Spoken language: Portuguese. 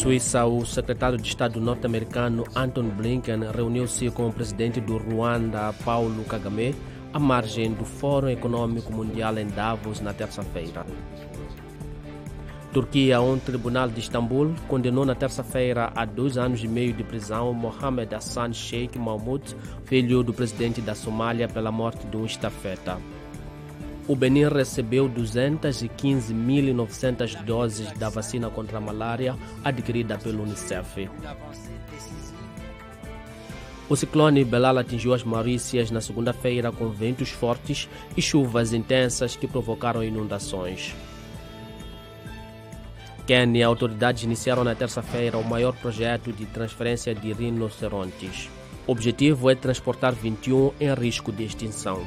Suíça, o secretário de Estado norte-americano Anton Blinken reuniu-se com o presidente do Ruanda, Paulo Kagame, à margem do Fórum Econômico Mundial em Davos na terça-feira. Turquia, um tribunal de Istambul, condenou na terça-feira a dois anos e meio de prisão Mohamed Hassan Sheikh Mahmoud, filho do presidente da Somália, pela morte de um estafeta. O Benin recebeu 215.900 doses da vacina contra a malária adquirida pelo Unicef. O ciclone Belal atingiu as Maurícias na segunda-feira com ventos fortes e chuvas intensas que provocaram inundações. Quênia, autoridades iniciaram na terça-feira o maior projeto de transferência de rinocerontes. O objetivo é transportar 21 em risco de extinção.